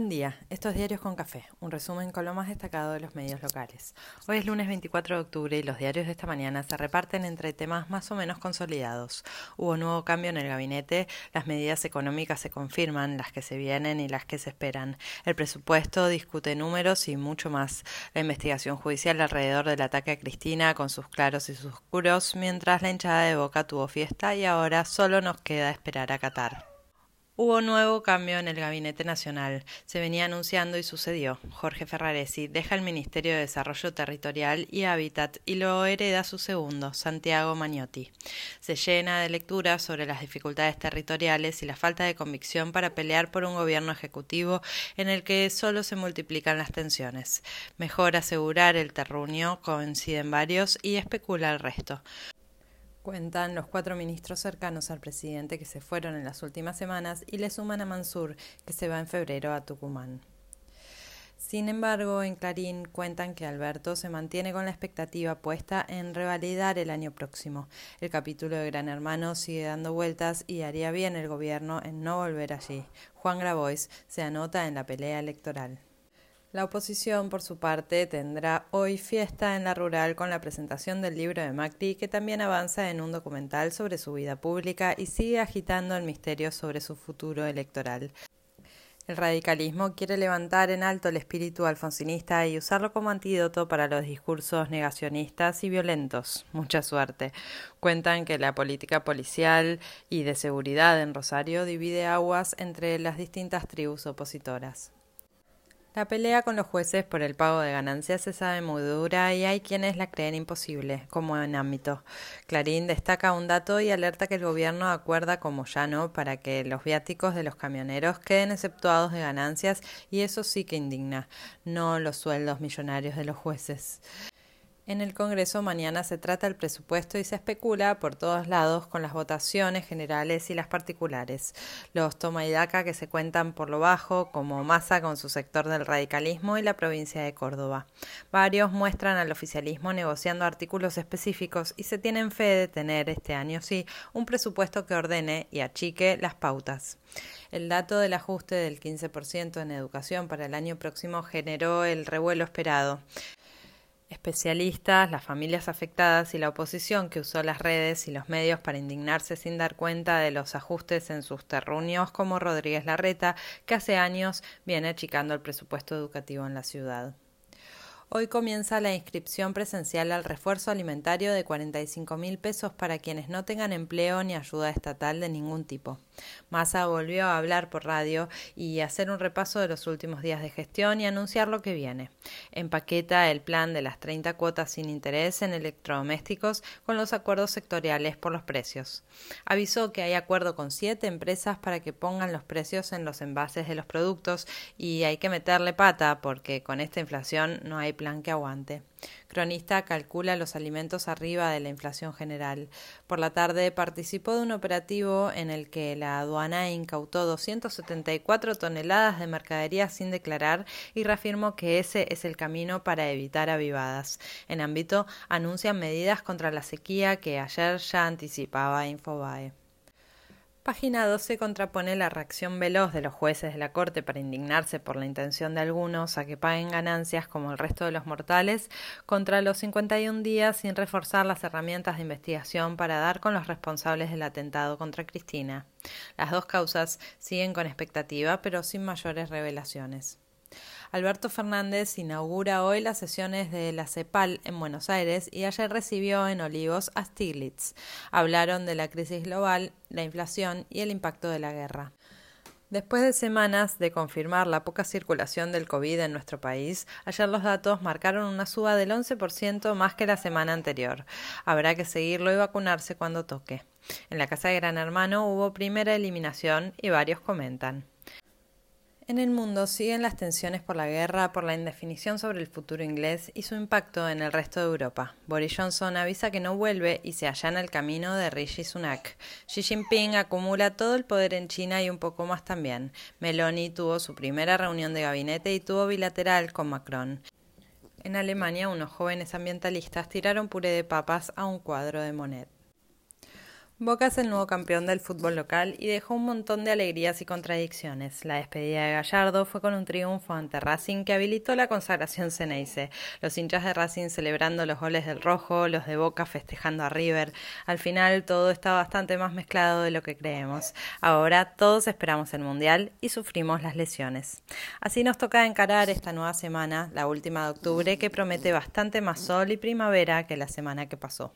Buen día, estos diarios con café, un resumen con lo más destacado de los medios locales. Hoy es lunes 24 de octubre y los diarios de esta mañana se reparten entre temas más o menos consolidados. Hubo nuevo cambio en el gabinete, las medidas económicas se confirman, las que se vienen y las que se esperan. El presupuesto discute números y mucho más. La investigación judicial alrededor del ataque a Cristina con sus claros y sus oscuros, mientras la hinchada de Boca tuvo fiesta y ahora solo nos queda esperar a Qatar. Hubo nuevo cambio en el Gabinete Nacional. Se venía anunciando y sucedió. Jorge Ferraresi deja el Ministerio de Desarrollo Territorial y Hábitat y lo hereda su segundo, Santiago Magnotti. Se llena de lecturas sobre las dificultades territoriales y la falta de convicción para pelear por un gobierno ejecutivo en el que solo se multiplican las tensiones. Mejor asegurar el terruño, coinciden varios, y especula el resto. Cuentan los cuatro ministros cercanos al presidente que se fueron en las últimas semanas y le suman a Mansur, que se va en febrero a Tucumán. Sin embargo, en Clarín cuentan que Alberto se mantiene con la expectativa puesta en revalidar el año próximo. El capítulo de Gran Hermano sigue dando vueltas y haría bien el gobierno en no volver allí. Juan Grabois se anota en la pelea electoral. La oposición, por su parte, tendrá hoy fiesta en la rural con la presentación del libro de Macri, que también avanza en un documental sobre su vida pública y sigue agitando el misterio sobre su futuro electoral. El radicalismo quiere levantar en alto el espíritu alfonsinista y usarlo como antídoto para los discursos negacionistas y violentos. Mucha suerte. Cuentan que la política policial y de seguridad en Rosario divide aguas entre las distintas tribus opositoras. La pelea con los jueces por el pago de ganancias se sabe muy dura y hay quienes la creen imposible, como en ámbito. Clarín destaca un dato y alerta que el gobierno acuerda como llano para que los viáticos de los camioneros queden exceptuados de ganancias y eso sí que indigna, no los sueldos millonarios de los jueces. En el Congreso mañana se trata el presupuesto y se especula por todos lados con las votaciones generales y las particulares. Los toma y daca que se cuentan por lo bajo, como Massa con su sector del radicalismo y la provincia de Córdoba. Varios muestran al oficialismo negociando artículos específicos y se tienen fe de tener este año sí un presupuesto que ordene y achique las pautas. El dato del ajuste del 15% en educación para el año próximo generó el revuelo esperado especialistas, las familias afectadas y la oposición que usó las redes y los medios para indignarse sin dar cuenta de los ajustes en sus terruños, como Rodríguez Larreta, que hace años viene achicando el presupuesto educativo en la ciudad. Hoy comienza la inscripción presencial al refuerzo alimentario de 45 mil pesos para quienes no tengan empleo ni ayuda estatal de ningún tipo. Massa volvió a hablar por radio y hacer un repaso de los últimos días de gestión y anunciar lo que viene. Empaqueta el plan de las 30 cuotas sin interés en electrodomésticos con los acuerdos sectoriales por los precios. Avisó que hay acuerdo con siete empresas para que pongan los precios en los envases de los productos y hay que meterle pata porque con esta inflación no hay plan que aguante. Cronista calcula los alimentos arriba de la inflación general. Por la tarde participó de un operativo en el que la aduana incautó 274 toneladas de mercadería sin declarar y reafirmó que ese es el camino para evitar avivadas. En ámbito anuncian medidas contra la sequía que ayer ya anticipaba Infobae. Página 12 contrapone la reacción veloz de los jueces de la Corte para indignarse por la intención de algunos a que paguen ganancias como el resto de los mortales contra los 51 días sin reforzar las herramientas de investigación para dar con los responsables del atentado contra Cristina. Las dos causas siguen con expectativa pero sin mayores revelaciones. Alberto Fernández inaugura hoy las sesiones de la CEPAL en Buenos Aires y ayer recibió en Olivos a Stiglitz. Hablaron de la crisis global, la inflación y el impacto de la guerra. Después de semanas de confirmar la poca circulación del COVID en nuestro país, ayer los datos marcaron una suba del 11% más que la semana anterior. Habrá que seguirlo y vacunarse cuando toque. En la casa de Gran Hermano hubo primera eliminación y varios comentan. En el mundo siguen las tensiones por la guerra, por la indefinición sobre el futuro inglés y su impacto en el resto de Europa. Boris Johnson avisa que no vuelve y se allana el camino de Rishi Sunak. Xi Jinping acumula todo el poder en China y un poco más también. Meloni tuvo su primera reunión de gabinete y tuvo bilateral con Macron. En Alemania, unos jóvenes ambientalistas tiraron puré de papas a un cuadro de Monet. Boca es el nuevo campeón del fútbol local y dejó un montón de alegrías y contradicciones. La despedida de Gallardo fue con un triunfo ante Racing que habilitó la consagración Ceneice. Los hinchas de Racing celebrando los goles del rojo, los de Boca festejando a River. Al final todo está bastante más mezclado de lo que creemos. Ahora todos esperamos el Mundial y sufrimos las lesiones. Así nos toca encarar esta nueva semana, la última de octubre, que promete bastante más sol y primavera que la semana que pasó.